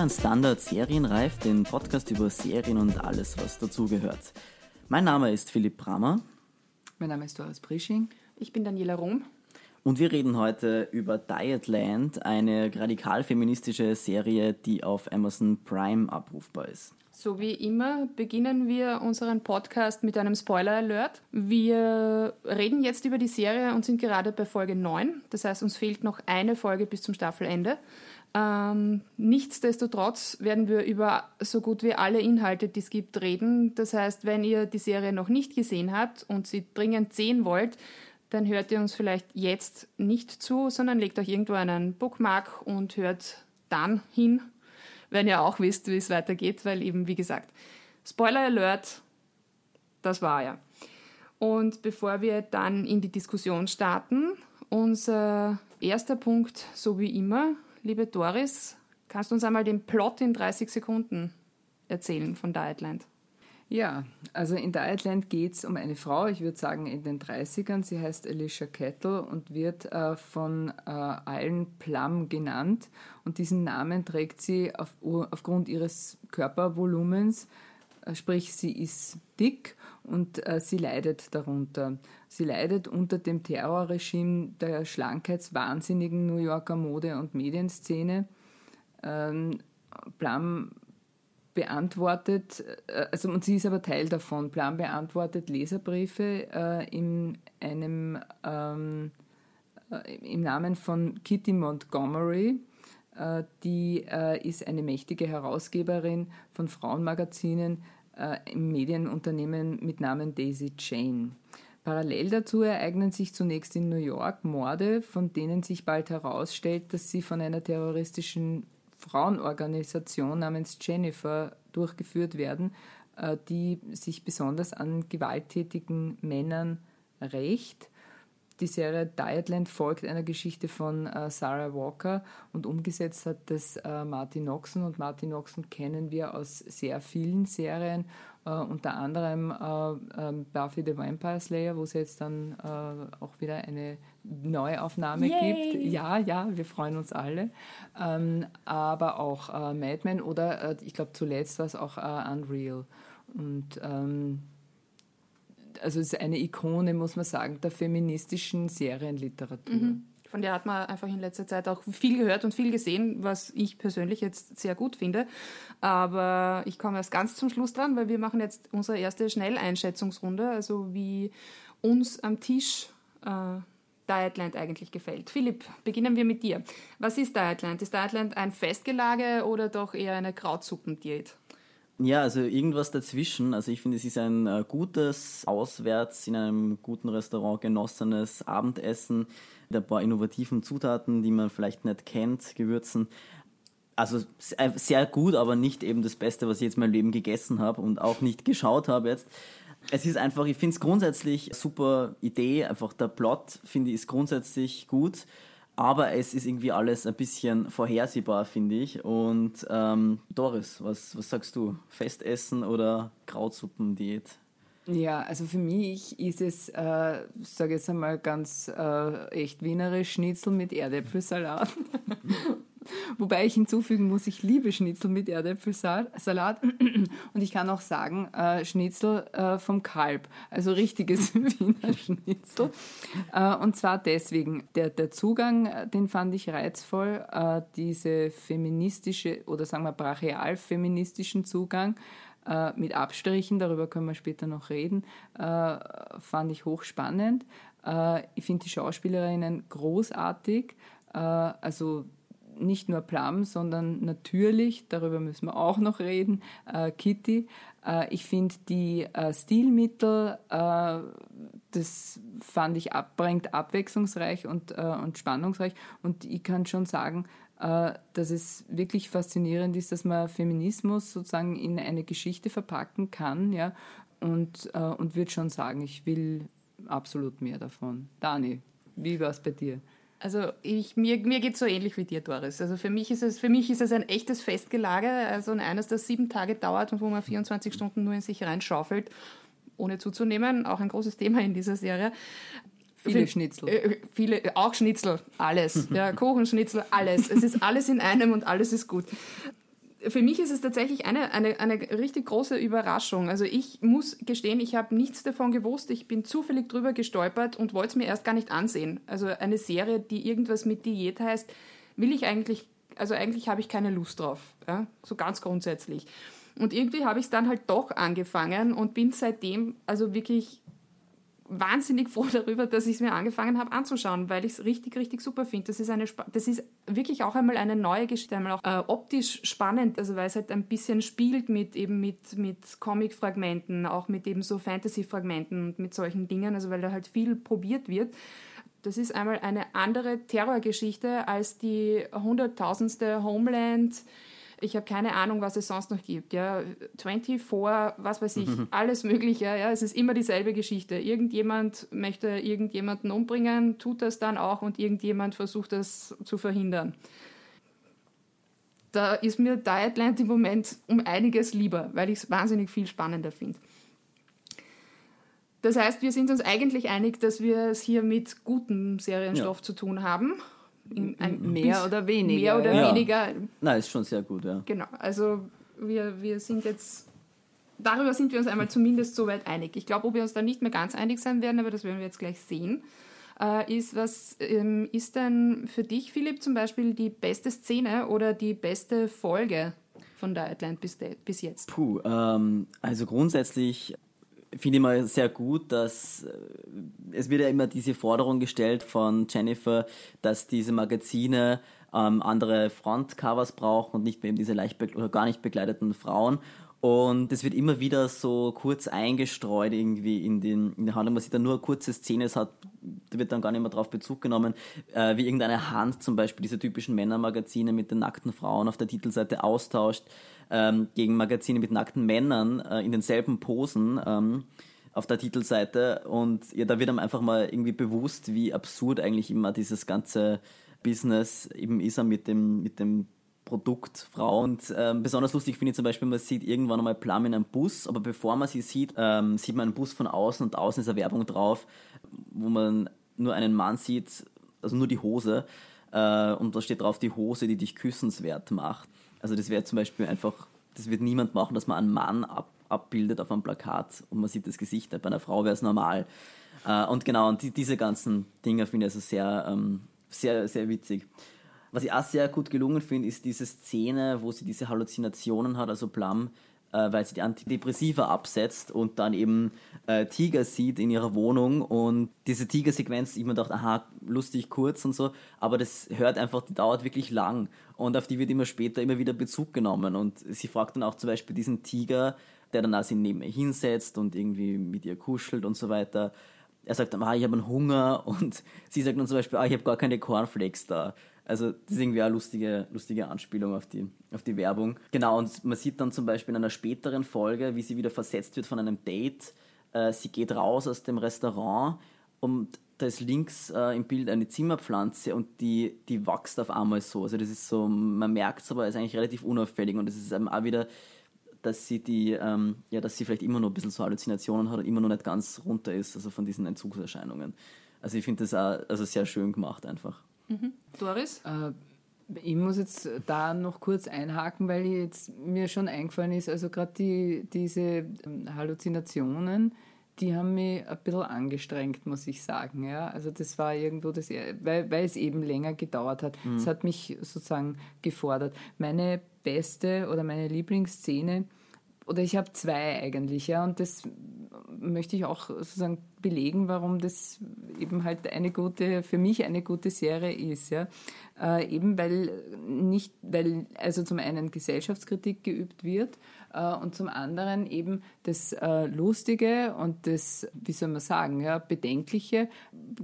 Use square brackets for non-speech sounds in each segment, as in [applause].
hören Standard Serienreif, den Podcast über Serien und alles, was dazugehört. Mein Name ist Philipp Brammer. Mein Name ist Doris Prisching. Ich bin Daniela Rom. Und wir reden heute über Dietland, eine radikal feministische Serie, die auf Amazon Prime abrufbar ist. So wie immer beginnen wir unseren Podcast mit einem Spoiler-Alert. Wir reden jetzt über die Serie und sind gerade bei Folge 9. Das heißt, uns fehlt noch eine Folge bis zum Staffelende. Ähm, nichtsdestotrotz werden wir über so gut wie alle Inhalte, die es gibt, reden. Das heißt, wenn ihr die Serie noch nicht gesehen habt und sie dringend sehen wollt, dann hört ihr uns vielleicht jetzt nicht zu, sondern legt euch irgendwo einen Bookmark und hört dann hin, wenn ihr auch wisst, wie es weitergeht, weil eben, wie gesagt, Spoiler Alert, das war ja. Und bevor wir dann in die Diskussion starten, unser erster Punkt, so wie immer, liebe Doris, kannst du uns einmal den Plot in 30 Sekunden erzählen von Dietland? Ja, also in Dietland geht es um eine Frau, ich würde sagen in den 30ern. Sie heißt Alicia Kettle und wird äh, von äh, allen Plum genannt. Und diesen Namen trägt sie auf, aufgrund ihres Körpervolumens, sprich sie ist dick und äh, sie leidet darunter. Sie leidet unter dem Terrorregime der schlankheitswahnsinnigen New Yorker Mode- und Medienszene. Ähm, Plum beantwortet, äh, also und sie ist aber Teil davon. Plan beantwortet Leserbriefe äh, in einem ähm, äh, im Namen von Kitty Montgomery. Äh, die äh, ist eine mächtige Herausgeberin von Frauenmagazinen äh, im Medienunternehmen mit Namen Daisy Jane. Parallel dazu ereignen sich zunächst in New York Morde, von denen sich bald herausstellt, dass sie von einer terroristischen Frauenorganisation namens Jennifer durchgeführt werden, die sich besonders an gewalttätigen Männern rächt. Die Serie Dietland folgt einer Geschichte von äh, Sarah Walker und umgesetzt hat das äh, Martin Noxon. Und Martin Noxon kennen wir aus sehr vielen Serien äh, unter anderem äh, ähm, Buffy the Vampire Slayer, wo es jetzt dann äh, auch wieder eine Neuaufnahme Yay. gibt. Ja, ja, wir freuen uns alle. Ähm, aber auch äh, Mad Men oder ich glaube zuletzt war es auch Unreal. Und ähm, also ist eine Ikone, muss man sagen, der feministischen Serienliteratur. Mhm. Von der hat man einfach in letzter Zeit auch viel gehört und viel gesehen, was ich persönlich jetzt sehr gut finde. Aber ich komme erst ganz zum Schluss dran, weil wir machen jetzt unsere erste Schnelleinschätzungsrunde, also wie uns am Tisch äh, Dietland eigentlich gefällt. Philipp, beginnen wir mit dir. Was ist Dietland? Ist Dietland ein Festgelage oder doch eher eine Krautsuppendiät? Ja, also irgendwas dazwischen. Also ich finde, es ist ein äh, gutes, auswärts in einem guten Restaurant genossenes Abendessen mit ein paar innovativen Zutaten, die man vielleicht nicht kennt, Gewürzen. Also äh, sehr gut, aber nicht eben das Beste, was ich jetzt in meinem Leben gegessen habe und auch nicht geschaut habe jetzt. Es ist einfach, ich finde es grundsätzlich super Idee, einfach der Plot, finde ich, ist grundsätzlich gut, aber es ist irgendwie alles ein bisschen vorhersehbar, finde ich. Und ähm, Doris, was, was sagst du? Festessen oder Krautsuppendiät? Ja, also für mich ist es, äh, sage jetzt einmal ganz äh, echt wienerisch, Schnitzel mit Erdäpfelsalat. [laughs] Wobei ich hinzufügen muss, ich liebe Schnitzel mit Erdäpfelsalat. [clears throat] Und ich kann auch sagen, äh, Schnitzel äh, vom Kalb, also richtiges [laughs] Wiener Schnitzel. Äh, und zwar deswegen, der, der Zugang, äh, den fand ich reizvoll, äh, diese feministische oder sagen wir brachial-feministischen Zugang äh, mit Abstrichen, darüber können wir später noch reden, fand ich hochspannend. Ich finde die Schauspielerinnen großartig, also nicht nur Plum, sondern natürlich, darüber müssen wir auch noch reden, äh, Kitty. Äh, ich finde die Stilmittel, das fand ich ab, bringt abwechslungsreich und, und spannungsreich und ich kann schon sagen, äh, dass es wirklich faszinierend ist, dass man Feminismus sozusagen in eine Geschichte verpacken kann, ja, und, äh, und würde schon sagen, ich will absolut mehr davon. Dani, wie war es bei dir? Also ich, mir, mir geht es so ähnlich wie dir, Doris. Also für mich ist es, für mich ist es ein echtes Festgelage, also eines, das sieben Tage dauert und wo man 24 Stunden nur in sich reinschaufelt, ohne zuzunehmen. Auch ein großes Thema in dieser Serie. Viele Schnitzel. Äh, viele, auch Schnitzel, alles. Ja, Kuchenschnitzel, alles. Es ist alles in einem und alles ist gut. Für mich ist es tatsächlich eine, eine, eine richtig große Überraschung. Also ich muss gestehen, ich habe nichts davon gewusst. Ich bin zufällig drüber gestolpert und wollte es mir erst gar nicht ansehen. Also eine Serie, die irgendwas mit Diät heißt, will ich eigentlich, also eigentlich habe ich keine Lust drauf. Ja? So ganz grundsätzlich. Und irgendwie habe ich es dann halt doch angefangen und bin seitdem also wirklich wahnsinnig froh [laughs] darüber, dass ich es mir angefangen habe anzuschauen, weil ich es richtig, richtig super finde. Das ist das ist wirklich auch einmal eine neue Geschichte, einmal auch äh, optisch spannend, also weil es halt ein bisschen spielt mit eben mit, mit Comic-Fragmenten, auch mit eben so Fantasy-Fragmenten und mit solchen Dingen, also weil da halt viel probiert wird. Das ist einmal eine andere Terrorgeschichte als die hunderttausendste Homeland ich habe keine Ahnung, was es sonst noch gibt. Ja, 24, was weiß ich, mhm. alles Mögliche. Ja, es ist immer dieselbe Geschichte. Irgendjemand möchte irgendjemanden umbringen, tut das dann auch und irgendjemand versucht das zu verhindern. Da ist mir Dietland im Moment um einiges lieber, weil ich es wahnsinnig viel spannender finde. Das heißt, wir sind uns eigentlich einig, dass wir es hier mit gutem Serienstoff ja. zu tun haben mehr oder weniger. Mehr oder ja. weniger. Nein, ist schon sehr gut, ja. Genau, also wir, wir sind jetzt, darüber sind wir uns einmal zumindest soweit einig. Ich glaube, ob wir uns da nicht mehr ganz einig sein werden, aber das werden wir jetzt gleich sehen, äh, ist, was ähm, ist denn für dich, Philipp, zum Beispiel die beste Szene oder die beste Folge von Dietland bis, bis jetzt? Puh, ähm, also grundsätzlich finde ich mal sehr gut, dass äh, es wird ja immer diese Forderung gestellt von Jennifer, dass diese Magazine ähm, andere Frontcovers brauchen und nicht mehr eben diese leicht oder gar nicht begleiteten Frauen. Und es wird immer wieder so kurz eingestreut irgendwie in den, in der Handlung. Man sieht dann nur eine kurze Szene, es hat, da wird dann gar nicht mehr drauf Bezug genommen, äh, wie irgendeine Hand zum Beispiel diese typischen Männermagazine mit den nackten Frauen auf der Titelseite austauscht ähm, gegen Magazine mit nackten Männern äh, in denselben Posen. Ähm, auf der Titelseite und ja, da wird einem einfach mal irgendwie bewusst, wie absurd eigentlich immer dieses ganze Business eben ist mit dem, mit dem Produkt Frau. Und ähm, besonders lustig finde ich zum Beispiel, man sieht irgendwann einmal Plum in einem Bus, aber bevor man sie sieht, ähm, sieht man einen Bus von außen und außen ist eine Werbung drauf, wo man nur einen Mann sieht, also nur die Hose. Äh, und da steht drauf, die Hose, die dich küssenswert macht. Also das wäre zum Beispiel einfach, das wird niemand machen, dass man einen Mann ab, abbildet auf einem Plakat und man sieht das Gesicht. Bei einer Frau wäre es normal. Äh, und genau, und die, diese ganzen Dinge finde ich also sehr, ähm, sehr, sehr witzig. Was ich auch sehr gut gelungen finde, ist diese Szene, wo sie diese Halluzinationen hat, also Plum, äh, weil sie die Antidepressiva absetzt und dann eben äh, Tiger sieht in ihrer Wohnung und diese Tiger-Sequenz, ich mir dachte, aha, lustig kurz und so, aber das hört einfach, die dauert wirklich lang und auf die wird immer später immer wieder Bezug genommen und sie fragt dann auch zum Beispiel diesen Tiger, der dann also neben ihr hinsetzt und irgendwie mit ihr kuschelt und so weiter. Er sagt dann, ah, ich habe einen Hunger [laughs] und sie sagt dann zum Beispiel, ah, ich habe gar keine Cornflakes da. Also das ist irgendwie eine lustige, lustige Anspielung auf die, auf die Werbung. Genau, und man sieht dann zum Beispiel in einer späteren Folge, wie sie wieder versetzt wird von einem Date. Äh, sie geht raus aus dem Restaurant und da ist links äh, im Bild eine Zimmerpflanze und die, die wächst auf einmal so. Also das ist so, man merkt es aber, ist eigentlich relativ unauffällig und es ist eben auch wieder, dass sie die, ähm, ja, dass sie vielleicht immer noch ein bisschen so Halluzinationen hat und immer noch nicht ganz runter ist, also von diesen Entzugserscheinungen. Also ich finde das auch also sehr schön gemacht einfach. Mhm. Doris? Äh, ich muss jetzt da noch kurz einhaken, weil jetzt mir schon eingefallen ist, also gerade die, diese ähm, Halluzinationen, die haben mich ein bisschen angestrengt, muss ich sagen. Ja? Also das war irgendwo das, weil, weil es eben länger gedauert hat. Es mhm. hat mich sozusagen gefordert. Meine beste oder meine Lieblingsszene, oder ich habe zwei eigentlich, ja, und das möchte ich auch sozusagen belegen, warum das eben halt eine gute, für mich eine gute Serie ist, ja. Äh, eben weil nicht, weil also zum einen Gesellschaftskritik geübt wird äh, und zum anderen eben das äh, Lustige und das, wie soll man sagen, ja, Bedenkliche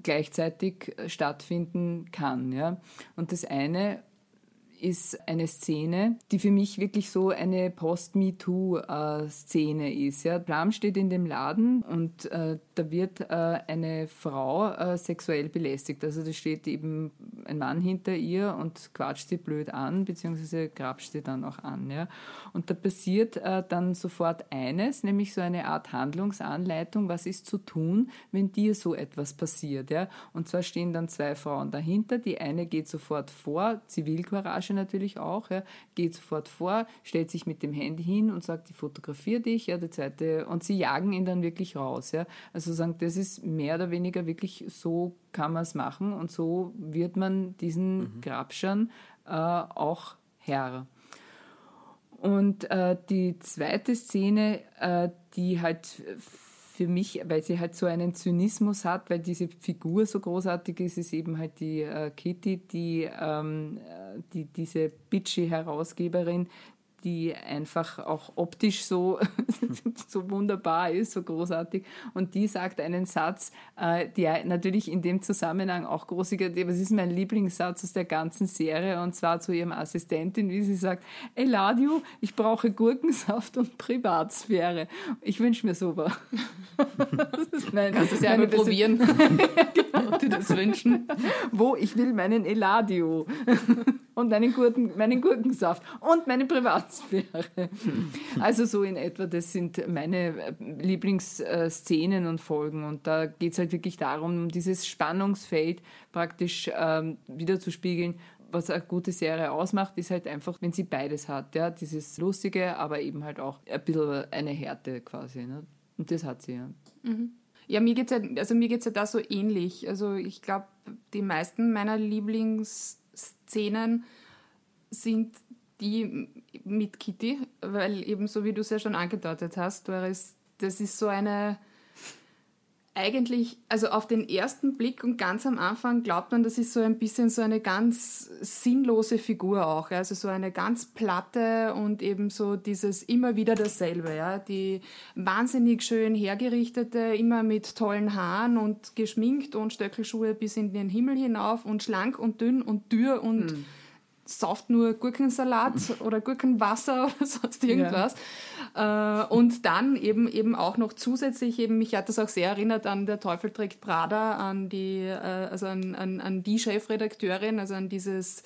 gleichzeitig stattfinden kann, ja. Und das eine ist eine Szene, die für mich wirklich so eine Post-MeToo-Szene ist. Ja. Blam steht in dem Laden und äh, da wird äh, eine Frau äh, sexuell belästigt. Also da steht eben ein Mann hinter ihr und quatscht sie blöd an, beziehungsweise grapscht sie dann auch an. Ja. Und da passiert äh, dann sofort eines, nämlich so eine Art Handlungsanleitung, was ist zu tun, wenn dir so etwas passiert. Ja. Und zwar stehen dann zwei Frauen dahinter. Die eine geht sofort vor, Zivilcourage natürlich auch, ja, geht sofort vor, stellt sich mit dem Handy hin und sagt, ich fotografiere dich. Ja, die zweite, und sie jagen ihn dann wirklich raus. Ja. Also sagen, das ist mehr oder weniger wirklich so kann man es machen und so wird man diesen mhm. Grabschern äh, auch Herr. Und äh, die zweite Szene, äh, die halt für mich, weil sie halt so einen Zynismus hat, weil diese Figur so großartig ist, ist eben halt die äh, Kitty, die, ähm, äh, die diese bitchy Herausgeberin, die einfach auch optisch so, [laughs] so wunderbar ist, so großartig. Und die sagt einen Satz, äh, der natürlich in dem Zusammenhang auch großartig ist. Das ist mein Lieblingssatz aus der ganzen Serie und zwar zu ihrem Assistentin, wie sie sagt, Eladio, ich brauche Gurkensaft und Privatsphäre. Ich wünsche mir sowas. [laughs] mein, Kannst du es ja einmal probieren, [laughs] genau, dir das wünschen. Wo ich will meinen Eladio und meinen, Gurken, meinen Gurkensaft und meine Privatsphäre. [laughs] Also so in etwa, das sind meine äh, Lieblingsszenen und Folgen. Und da geht es halt wirklich darum, dieses Spannungsfeld praktisch ähm, wiederzuspiegeln. Was eine gute Serie ausmacht, ist halt einfach, wenn sie beides hat. Ja? Dieses Lustige, aber eben halt auch ein bisschen eine Härte quasi. Ne? Und das hat sie ja. Mhm. Ja, mir geht es ja, also ja da so ähnlich. Also ich glaube, die meisten meiner Lieblings Szenen sind die mit Kitty, weil eben so wie du es ja schon angedeutet hast, Doris, das ist so eine eigentlich, also auf den ersten Blick und ganz am Anfang glaubt man, das ist so ein bisschen so eine ganz sinnlose Figur auch. Also so eine ganz platte und eben so dieses immer wieder dasselbe. Ja? Die wahnsinnig schön hergerichtete, immer mit tollen Haaren und geschminkt und Stöckelschuhe bis in den Himmel hinauf und schlank und dünn und dürr und. Hm sauft nur Gurkensalat oder Gurkenwasser [laughs] oder sonst irgendwas. Ja. Äh, und dann eben eben auch noch zusätzlich eben, mich hat das auch sehr erinnert an Der Teufel trägt Prada, an die, äh, also an, an, an die Chefredakteurin, also an dieses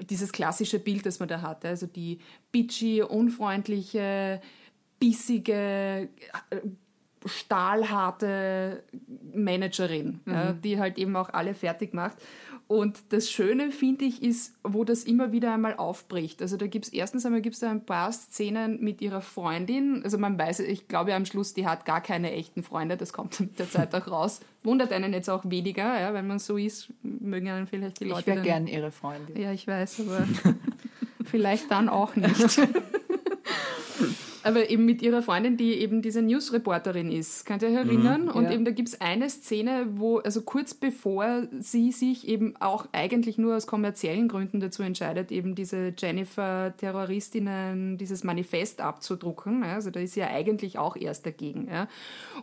dieses klassische Bild, das man da hatte, also die bitchy, unfreundliche, bissige, äh, stahlharte Managerin, mhm. ja, die halt eben auch alle fertig macht. Und das Schöne, finde ich, ist, wo das immer wieder einmal aufbricht. Also da gibt es erstens einmal gibt's da ein paar Szenen mit ihrer Freundin. Also man weiß, ich glaube am Schluss, die hat gar keine echten Freunde. Das kommt mit [laughs] der Zeit auch raus. Wundert einen jetzt auch weniger, ja, wenn man so ist, mögen einen vielleicht die Leute. Ich wäre gern ihre Freundin. Ja, ich weiß, aber [laughs] vielleicht dann auch nicht. [laughs] aber eben mit ihrer Freundin, die eben diese Newsreporterin ist. Könnt ihr euch erinnern? Mhm, und ja. eben da gibt es eine Szene, wo, also kurz bevor sie sich eben auch eigentlich nur aus kommerziellen Gründen dazu entscheidet, eben diese Jennifer-Terroristinnen, dieses Manifest abzudrucken. Also da ist sie ja eigentlich auch erst dagegen. Ja.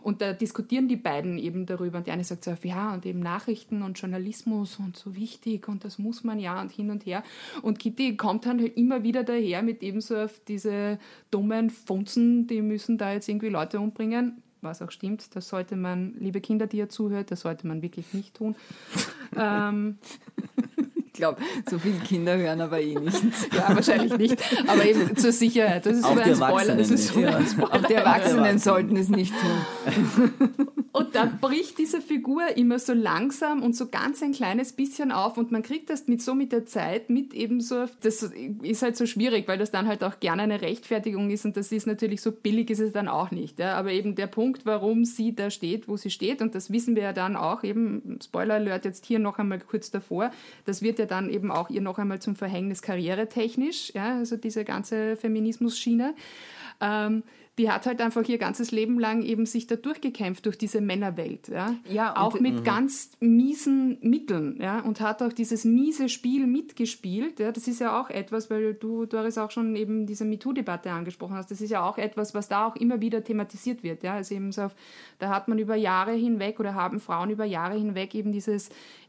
Und da diskutieren die beiden eben darüber. Und die eine sagt so, ja, und eben Nachrichten und Journalismus und so wichtig und das muss man ja und hin und her. Und Kitty kommt dann halt immer wieder daher mit eben so auf diese dummen Funzen, die müssen da jetzt irgendwie Leute umbringen. Was auch stimmt, das sollte man, liebe Kinder, die ihr zuhört, das sollte man wirklich nicht tun. [laughs] ähm, ich glaube, so viele Kinder hören aber eh nicht. ja, wahrscheinlich nicht. Aber eben zur Sicherheit. Das ist auch, die Spoiler. Das ist ja. auch die Erwachsenen sollten es nicht tun. [laughs] Und da bricht diese Figur immer so langsam und so ganz ein kleines bisschen auf und man kriegt das mit so mit der Zeit mit eben so, das ist halt so schwierig, weil das dann halt auch gerne eine Rechtfertigung ist und das ist natürlich so billig ist es dann auch nicht. Ja? Aber eben der Punkt, warum sie da steht, wo sie steht und das wissen wir ja dann auch eben, Spoiler Alert jetzt hier noch einmal kurz davor, das wird ja dann eben auch ihr noch einmal zum Verhängnis karrieretechnisch, ja, also diese ganze Feminismus-Schiene. Ähm, die hat halt einfach ihr ganzes Leben lang eben sich da durchgekämpft durch diese Männerwelt. Ja, ja auch mit mhm. ganz miesen Mitteln. Ja, und hat auch dieses miese Spiel mitgespielt. Ja, das ist ja auch etwas, weil du, Doris, auch schon eben diese MeToo-Debatte angesprochen hast. Das ist ja auch etwas, was da auch immer wieder thematisiert wird. Ja, also eben so auf, da hat man über Jahre hinweg oder haben Frauen über Jahre hinweg eben dieses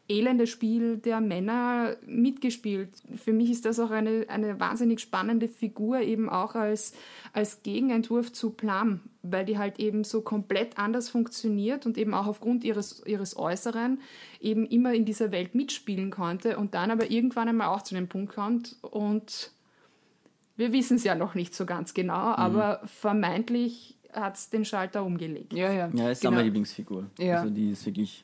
elende Spiel der Männer mitgespielt. Für mich ist das auch eine, eine wahnsinnig spannende Figur, eben auch als, als Gegenentwurf zu Plum, weil die halt eben so komplett anders funktioniert und eben auch aufgrund ihres, ihres Äußeren eben immer in dieser Welt mitspielen konnte und dann aber irgendwann einmal auch zu dem Punkt kommt und wir wissen es ja noch nicht so ganz genau, mhm. aber vermeintlich hat es den Schalter umgelegt. Ja, ja. Ja, ist genau. meine Lieblingsfigur. Ja. Also die ist wirklich.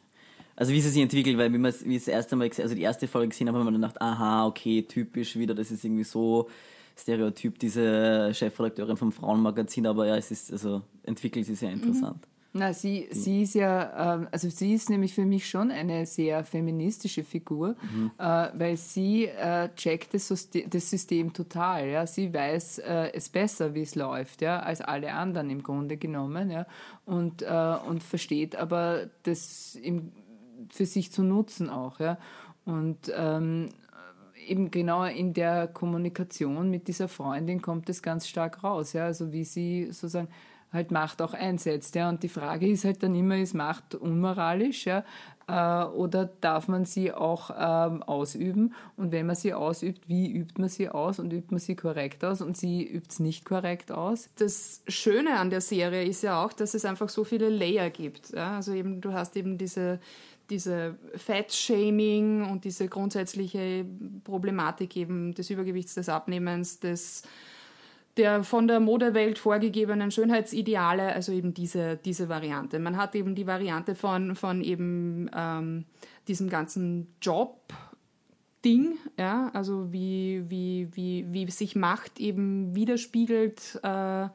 Also wie sie sich entwickelt, weil wie man wie das erste Mal, also die erste Folge gesehen habe, haben wir dann gedacht, aha, okay, typisch wieder, das ist irgendwie so Stereotyp, diese Chefredakteurin vom Frauenmagazin, aber ja, es ist, also entwickelt sich sehr mhm. interessant. Mhm. Na, sie, sie ist ja, ähm, also sie ist nämlich für mich schon eine sehr feministische Figur, mhm. Äh, weil sie äh, checkt das System, das System total. Ja? Sie weiß äh, es besser, wie es läuft, ja, als alle anderen im Grunde genommen, ja, und, und versteht aber das im, für sich zu nutzen auch, ja. Und ähm, eben genau in der Kommunikation mit dieser Freundin kommt es ganz stark raus, ja, also wie sie sozusagen halt Macht auch einsetzt. Ja. Und die Frage ist halt dann immer, ist Macht unmoralisch ja, äh, oder darf man sie auch ähm, ausüben? Und wenn man sie ausübt, wie übt man sie aus und übt man sie korrekt aus? Und sie übt es nicht korrekt aus. Das Schöne an der Serie ist ja auch, dass es einfach so viele Layer gibt. Ja. Also eben, du hast eben diese diese Fat-Shaming und diese grundsätzliche Problematik eben des Übergewichts, des Abnehmens, des der von der Modewelt vorgegebenen Schönheitsideale, also eben diese, diese Variante. Man hat eben die Variante von, von eben ähm, diesem ganzen Job, Ding, ja, also wie, wie, wie, wie sich Macht eben widerspiegelt äh,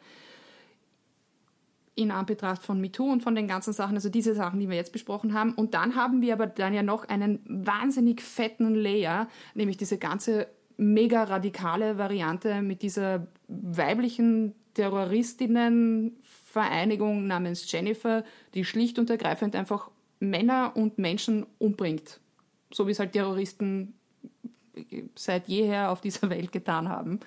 in Anbetracht von MeToo und von den ganzen Sachen, also diese Sachen, die wir jetzt besprochen haben. Und dann haben wir aber dann ja noch einen wahnsinnig fetten Layer, nämlich diese ganze mega radikale Variante mit dieser weiblichen Terroristinnenvereinigung namens Jennifer, die schlicht und ergreifend einfach Männer und Menschen umbringt. So wie es halt Terroristen seit jeher auf dieser Welt getan haben.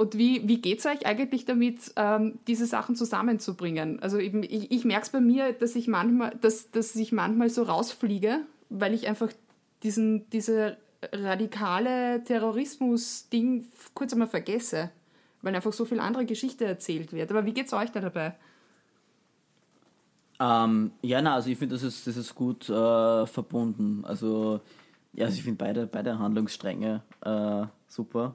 Und wie, wie geht es euch eigentlich damit, ähm, diese Sachen zusammenzubringen? Also eben, ich, ich merke es bei mir, dass ich manchmal, dass, dass ich manchmal so rausfliege, weil ich einfach diesen, diese radikale Terrorismus-Ding kurz einmal vergesse, weil einfach so viel andere Geschichte erzählt wird. Aber wie geht es euch da dabei? Ähm, ja, na, also ich finde, das ist, das ist gut äh, verbunden. Also, ja, also ich finde beide, beide Handlungsstränge äh, super.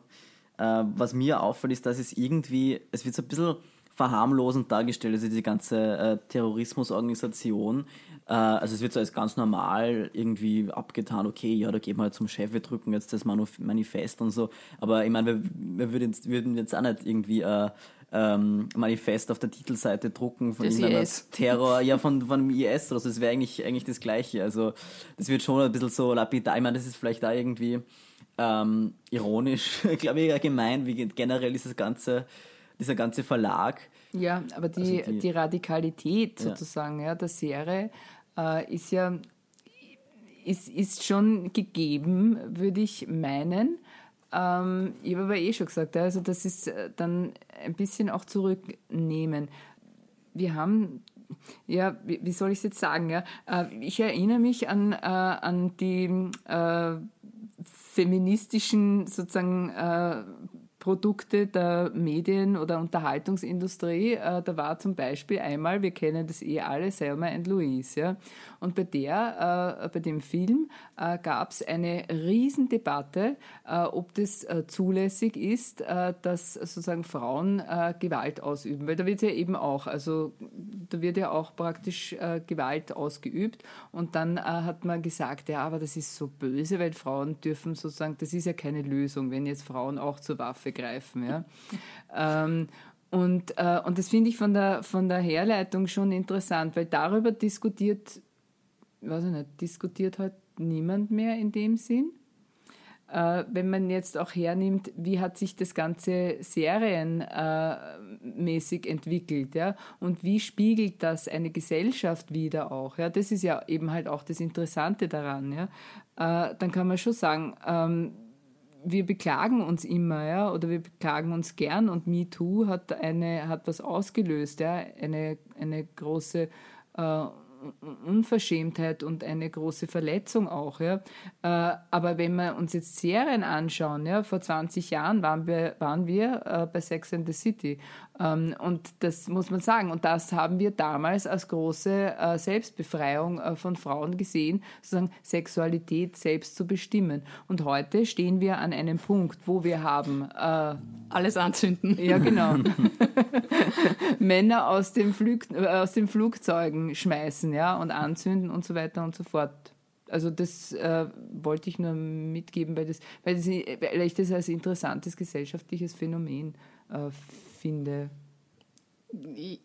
Äh, was mir auffällt, ist, dass es irgendwie, es wird so ein bisschen verharmlosend dargestellt, also diese ganze äh, Terrorismusorganisation. Äh, also es wird so als ganz normal irgendwie abgetan, okay, ja, da gehen wir halt zum Chef, wir drücken jetzt das Manifest und so. Aber ich meine, wir, wir würden, jetzt, würden jetzt auch nicht irgendwie äh, ähm, Manifest auf der Titelseite drucken von das irgendeiner IS. Terror, ja, von, von dem IS oder so. Das wäre eigentlich, eigentlich das Gleiche. Also das wird schon ein bisschen so lapidar. Ich meine, das ist vielleicht da irgendwie ähm, ironisch, [laughs] glaube ich, gemeint, wie generell dieses ganze dieser ganze Verlag. Ja, aber die, also die, die, Radikalität sozusagen ja. ja der Serie äh, ist ja ist, ist schon gegeben, würde ich meinen. Ähm, ich habe aber eh schon gesagt, also das ist äh, dann ein bisschen auch zurücknehmen. Wir haben ja, wie, wie soll ich es jetzt sagen? Ja? Äh, ich erinnere mich an, äh, an die äh, feministischen sozusagen äh, Produkte der Medien- oder Unterhaltungsindustrie. Äh, da war zum Beispiel einmal, wir kennen das eh alle, Selma and Louise. Ja? Und bei der, äh, bei dem Film äh, gab es eine Riesendebatte, ob das zulässig ist, dass sozusagen Frauen Gewalt ausüben. Weil da wird ja eben auch, also da wird ja auch praktisch Gewalt ausgeübt. Und dann hat man gesagt, ja, aber das ist so böse, weil Frauen dürfen sozusagen, das ist ja keine Lösung, wenn jetzt Frauen auch zur Waffe greifen. Ja? [laughs] ähm, und, äh, und das finde ich von der, von der Herleitung schon interessant, weil darüber diskutiert, weiß ich nicht, diskutiert halt niemand mehr in dem Sinn. Äh, wenn man jetzt auch hernimmt, wie hat sich das Ganze serienmäßig äh, entwickelt, ja, und wie spiegelt das eine Gesellschaft wieder auch, ja, das ist ja eben halt auch das Interessante daran, ja, äh, dann kann man schon sagen, ähm, wir beklagen uns immer, ja, oder wir beklagen uns gern und MeToo hat eine, hat was ausgelöst, ja, eine, eine große äh, Unverschämtheit und eine große Verletzung auch. Ja. Äh, aber wenn wir uns jetzt Serien anschauen, ja, vor 20 Jahren waren wir, waren wir äh, bei Sex and the City. Ähm, und das muss man sagen. Und das haben wir damals als große äh, Selbstbefreiung von Frauen gesehen, sozusagen Sexualität selbst zu bestimmen. Und heute stehen wir an einem Punkt, wo wir haben äh, alles anzünden. Ja, genau. [laughs] [laughs] Männer aus, dem Flug, aus den Flugzeugen schmeißen ja, und anzünden und so weiter und so fort. Also das äh, wollte ich nur mitgeben, weil, das, weil, das, weil ich das als interessantes gesellschaftliches Phänomen äh, finde.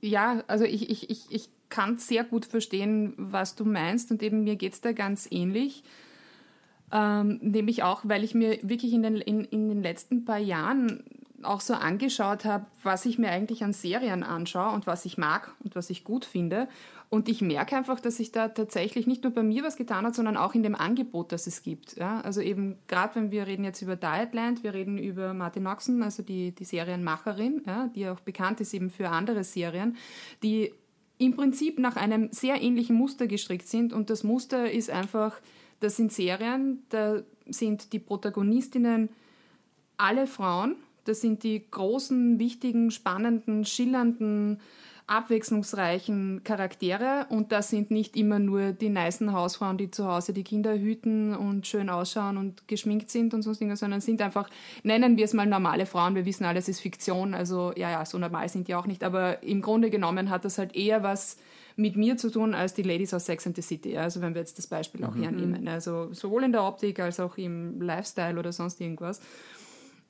Ja, also ich, ich, ich, ich kann sehr gut verstehen, was du meinst und eben mir geht es da ganz ähnlich. Ähm, nämlich auch, weil ich mir wirklich in den, in, in den letzten paar Jahren auch so angeschaut habe, was ich mir eigentlich an Serien anschaue und was ich mag und was ich gut finde. Und ich merke einfach, dass sich da tatsächlich nicht nur bei mir was getan hat, sondern auch in dem Angebot, das es gibt. Ja? Also eben gerade wenn wir reden jetzt über Dietland, wir reden über Martin Noxon, also die, die Serienmacherin, ja, die auch bekannt ist eben für andere Serien, die im Prinzip nach einem sehr ähnlichen Muster gestrickt sind. Und das Muster ist einfach, das sind Serien, da sind die Protagonistinnen alle Frauen das sind die großen, wichtigen, spannenden, schillernden, abwechslungsreichen Charaktere und das sind nicht immer nur die nicen Hausfrauen, die zu Hause die Kinder hüten und schön ausschauen und geschminkt sind und so Dinge, sondern sind einfach, nennen wir es mal normale Frauen. Wir wissen alles ist Fiktion, also ja, ja, so normal sind die auch nicht, aber im Grunde genommen hat das halt eher was mit mir zu tun als die Ladies aus Sex and the City. Also wenn wir jetzt das Beispiel auch mhm. hernehmen. Also sowohl in der Optik als auch im Lifestyle oder sonst irgendwas.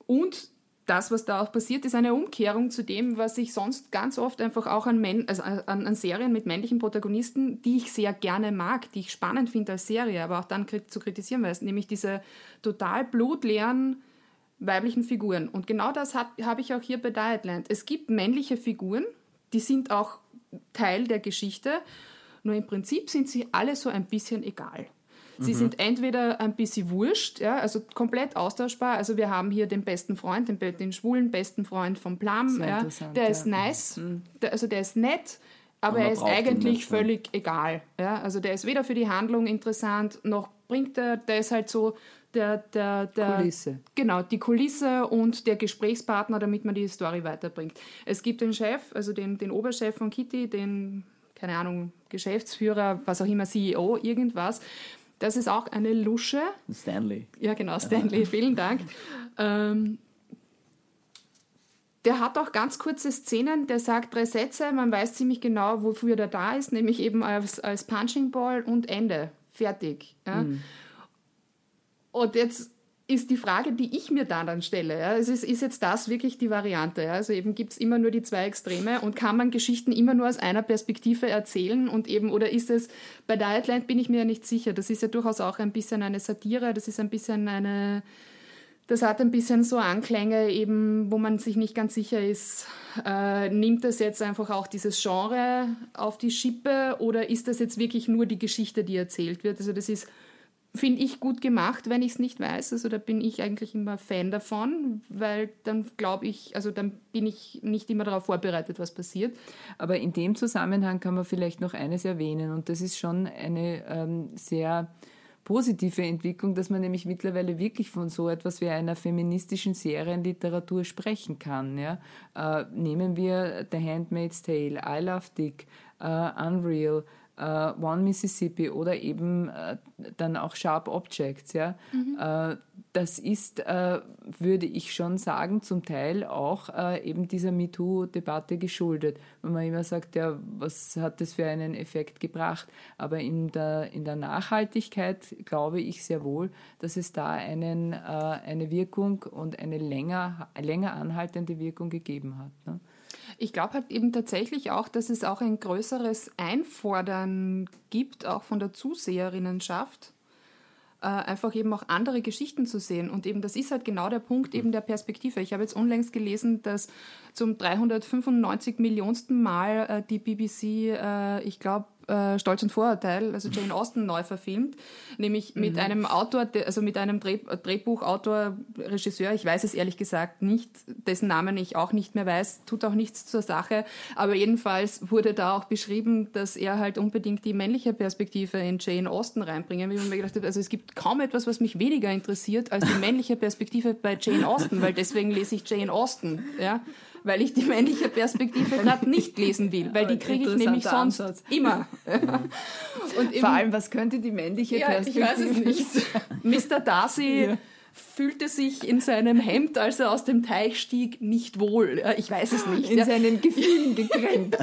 Und das, was da auch passiert, ist eine Umkehrung zu dem, was ich sonst ganz oft einfach auch an, Men also an, an Serien mit männlichen Protagonisten, die ich sehr gerne mag, die ich spannend finde als Serie, aber auch dann zu kritisieren weiß, nämlich diese total blutleeren weiblichen Figuren. Und genau das habe hab ich auch hier bei Dietland. Es gibt männliche Figuren, die sind auch Teil der Geschichte, nur im Prinzip sind sie alle so ein bisschen egal. Sie mhm. sind entweder ein bisschen wurscht, ja, also komplett austauschbar. Also wir haben hier den besten Freund, den, den schwulen besten Freund von Plum. Ja, der ist nice, mhm. der, also der ist nett, aber er ist eigentlich völlig egal. Ja, also der ist weder für die Handlung interessant, noch bringt er, der ist halt so der, der, der Kulisse. Genau, die Kulisse und der Gesprächspartner, damit man die Story weiterbringt. Es gibt den Chef, also den, den Oberchef von Kitty, den, keine Ahnung, Geschäftsführer, was auch immer, CEO, irgendwas. Das ist auch eine Lusche. Stanley. Ja, genau, Stanley, vielen Dank. Ähm, der hat auch ganz kurze Szenen, der sagt drei Sätze, man weiß ziemlich genau, wofür der da ist, nämlich eben als, als Punching Ball und Ende. Fertig. Ja. Mhm. Und jetzt ist die Frage, die ich mir da dann stelle. Ja, ist, ist jetzt das wirklich die Variante? Ja? Also eben gibt es immer nur die zwei Extreme und kann man Geschichten immer nur aus einer Perspektive erzählen und eben, oder ist es, bei Dietland bin ich mir ja nicht sicher, das ist ja durchaus auch ein bisschen eine Satire, das ist ein bisschen eine, das hat ein bisschen so Anklänge eben, wo man sich nicht ganz sicher ist, äh, nimmt das jetzt einfach auch dieses Genre auf die Schippe oder ist das jetzt wirklich nur die Geschichte, die erzählt wird? Also das ist finde ich gut gemacht, wenn ich es nicht weiß. Also da bin ich eigentlich immer Fan davon, weil dann glaube ich, also dann bin ich nicht immer darauf vorbereitet, was passiert. Aber in dem Zusammenhang kann man vielleicht noch eines erwähnen und das ist schon eine ähm, sehr positive Entwicklung, dass man nämlich mittlerweile wirklich von so etwas wie einer feministischen Serienliteratur sprechen kann. Ja? Äh, nehmen wir The Handmaid's Tale, I Love Dick, uh, Unreal, uh, One Mississippi oder eben uh, dann auch Sharp Objects. Ja? Mhm. Uh, das ist, würde ich schon sagen, zum Teil auch eben dieser MeToo-Debatte geschuldet. Wenn man immer sagt, ja, was hat das für einen Effekt gebracht? Aber in der, in der Nachhaltigkeit glaube ich sehr wohl, dass es da einen, eine Wirkung und eine länger, länger anhaltende Wirkung gegeben hat. Ne? Ich glaube halt eben tatsächlich auch, dass es auch ein größeres Einfordern gibt, auch von der Zuseherinnenschaft, äh, einfach eben auch andere Geschichten zu sehen. Und eben das ist halt genau der Punkt eben der Perspektive. Ich habe jetzt unlängst gelesen, dass zum 395 Millionsten Mal äh, die BBC, äh, ich glaube, äh, Stolz und Vorurteil, also Jane Austen neu verfilmt, nämlich mit mhm. einem Autor, also mit einem Dreh, Drehbuchautor, Regisseur, ich weiß es ehrlich gesagt nicht, dessen Namen ich auch nicht mehr weiß, tut auch nichts zur Sache, aber jedenfalls wurde da auch beschrieben, dass er halt unbedingt die männliche Perspektive in Jane Austen reinbringen will. Und mir gedacht habe, also es gibt kaum etwas, was mich weniger interessiert als die männliche Perspektive bei Jane Austen, weil deswegen lese ich Jane Austen, ja weil ich die männliche Perspektive [laughs] gerade nicht lesen will, weil die kriege ich nämlich sonst Ansatz. immer. [laughs] Und Vor allem, was könnte die männliche ja, Perspektive? Ich weiß es nicht. [laughs] Mr. Darcy ja. fühlte sich in seinem Hemd, als er aus dem Teich stieg, nicht wohl. Ich weiß es nicht. In ja. seinen Gefühlen gekränkt.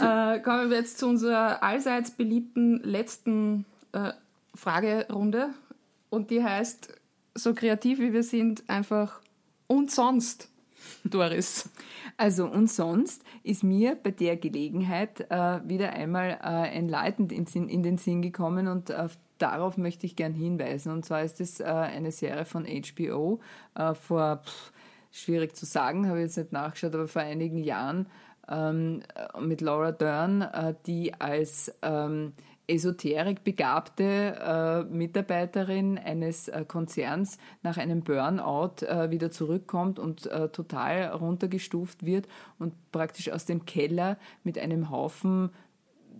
äh, kommen wir jetzt zu unserer allseits beliebten letzten äh, Fragerunde. Und die heißt, so kreativ wie wir sind, einfach und sonst. Doris. Also und sonst ist mir bei der Gelegenheit äh, wieder einmal äh, Enlightened in, in, den Sinn gekommen und äh, darauf möchte ich gern hinweisen. Und zwar ist es äh, eine Serie von HBO äh, vor, pff, schwierig zu sagen, habe ich jetzt nicht nachgeschaut, aber vor einigen Jahren ähm, mit Laura Dern, äh, die als ähm, Esoterik begabte äh, Mitarbeiterin eines äh, Konzerns nach einem Burnout äh, wieder zurückkommt und äh, total runtergestuft wird und praktisch aus dem Keller mit einem Haufen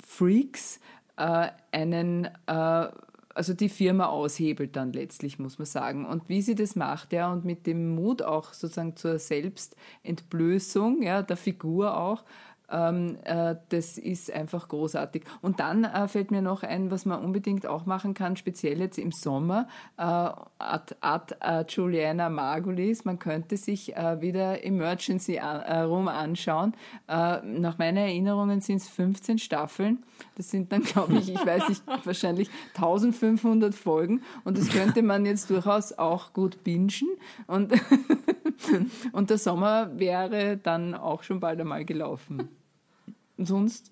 Freaks äh, einen äh, also die Firma aushebelt dann letztlich, muss man sagen. Und wie sie das macht, ja, und mit dem Mut auch sozusagen zur Selbstentblößung, ja, der Figur auch, ähm, äh, das ist einfach großartig. Und dann äh, fällt mir noch ein, was man unbedingt auch machen kann, speziell jetzt im Sommer, äh, ad, ad äh, Juliana Margulis. Man könnte sich äh, wieder Emergency äh, Room anschauen. nach meinen Erinnerungen sind es 15 Staffeln. Das sind dann, glaube ich, ich weiß nicht, [laughs] wahrscheinlich 1500 Folgen. Und das könnte man jetzt durchaus auch gut bingen. Und, [laughs] und der Sommer wäre dann auch schon bald einmal gelaufen. Und sonst?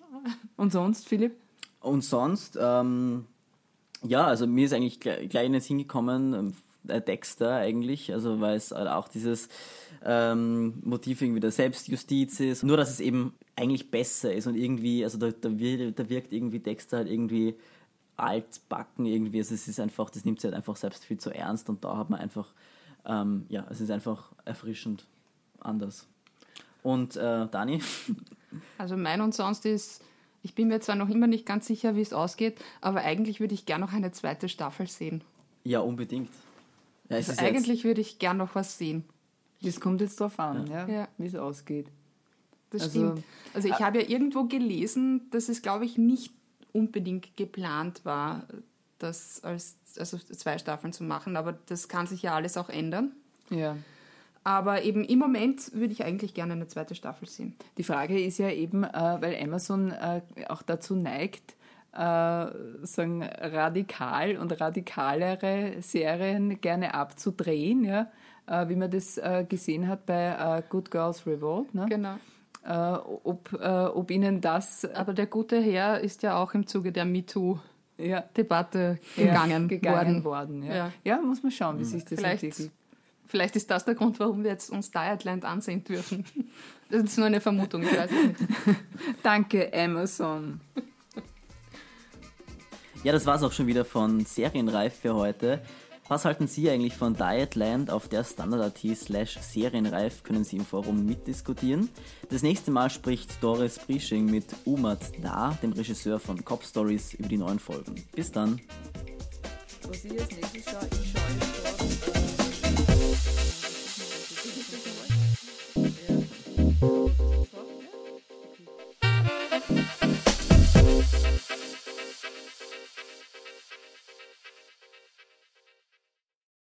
Und sonst, Philipp? Und sonst, ähm, ja, also mir ist eigentlich gleich in den Sinn gekommen, äh, Dexter eigentlich, also weil es auch dieses ähm, Motiv irgendwie der Selbstjustiz ist, nur dass es eben eigentlich besser ist und irgendwie, also da, da, wirkt, da wirkt irgendwie Dexter halt irgendwie altbacken irgendwie, also es ist einfach, das nimmt sich halt einfach selbst viel zu ernst und da hat man einfach, ähm, ja, es ist einfach erfrischend anders. Und äh, Dani? [laughs] Also mein und sonst ist, ich bin mir zwar noch immer nicht ganz sicher, wie es ausgeht, aber eigentlich würde ich gerne noch eine zweite Staffel sehen. Ja, unbedingt. Ja, also eigentlich würde ich gerne noch was sehen. Das kommt jetzt darauf an, ja. Ja, wie es ausgeht. Das also, stimmt. Also ich äh, habe ja irgendwo gelesen, dass es, glaube ich, nicht unbedingt geplant war, das als also zwei Staffeln zu machen, aber das kann sich ja alles auch ändern. Ja. Aber eben im Moment würde ich eigentlich gerne eine zweite Staffel sehen. Die Frage ist ja eben, äh, weil Amazon äh, auch dazu neigt, äh, sagen radikal und radikalere Serien gerne abzudrehen, ja, äh, wie man das äh, gesehen hat bei Good Girls Revolt. Ne? Genau. ob, ob Ihnen das. Aber der gute Herr ist ja auch im Zuge der MeToo-Debatte ja. gegangen, ja, gegangen, worden. worden ja. ja. Ja. muss man schauen, wie sich das Vielleicht entwickelt. Vielleicht ist das der Grund, warum wir jetzt uns Dietland ansehen dürfen. [laughs] Das ist nur eine Vermutung, ich weiß es nicht. [laughs] Danke, Amazon. Ja, das war's auch schon wieder von Serienreif für heute. Was halten Sie eigentlich von Dietland? Auf der Standard.at slash Serienreif können Sie im Forum mitdiskutieren. Das nächste Mal spricht Doris Prisching mit Umad Da, dem Regisseur von Cop Stories, über die neuen Folgen. Bis dann. Was ich als nächstes schaue, ich schaue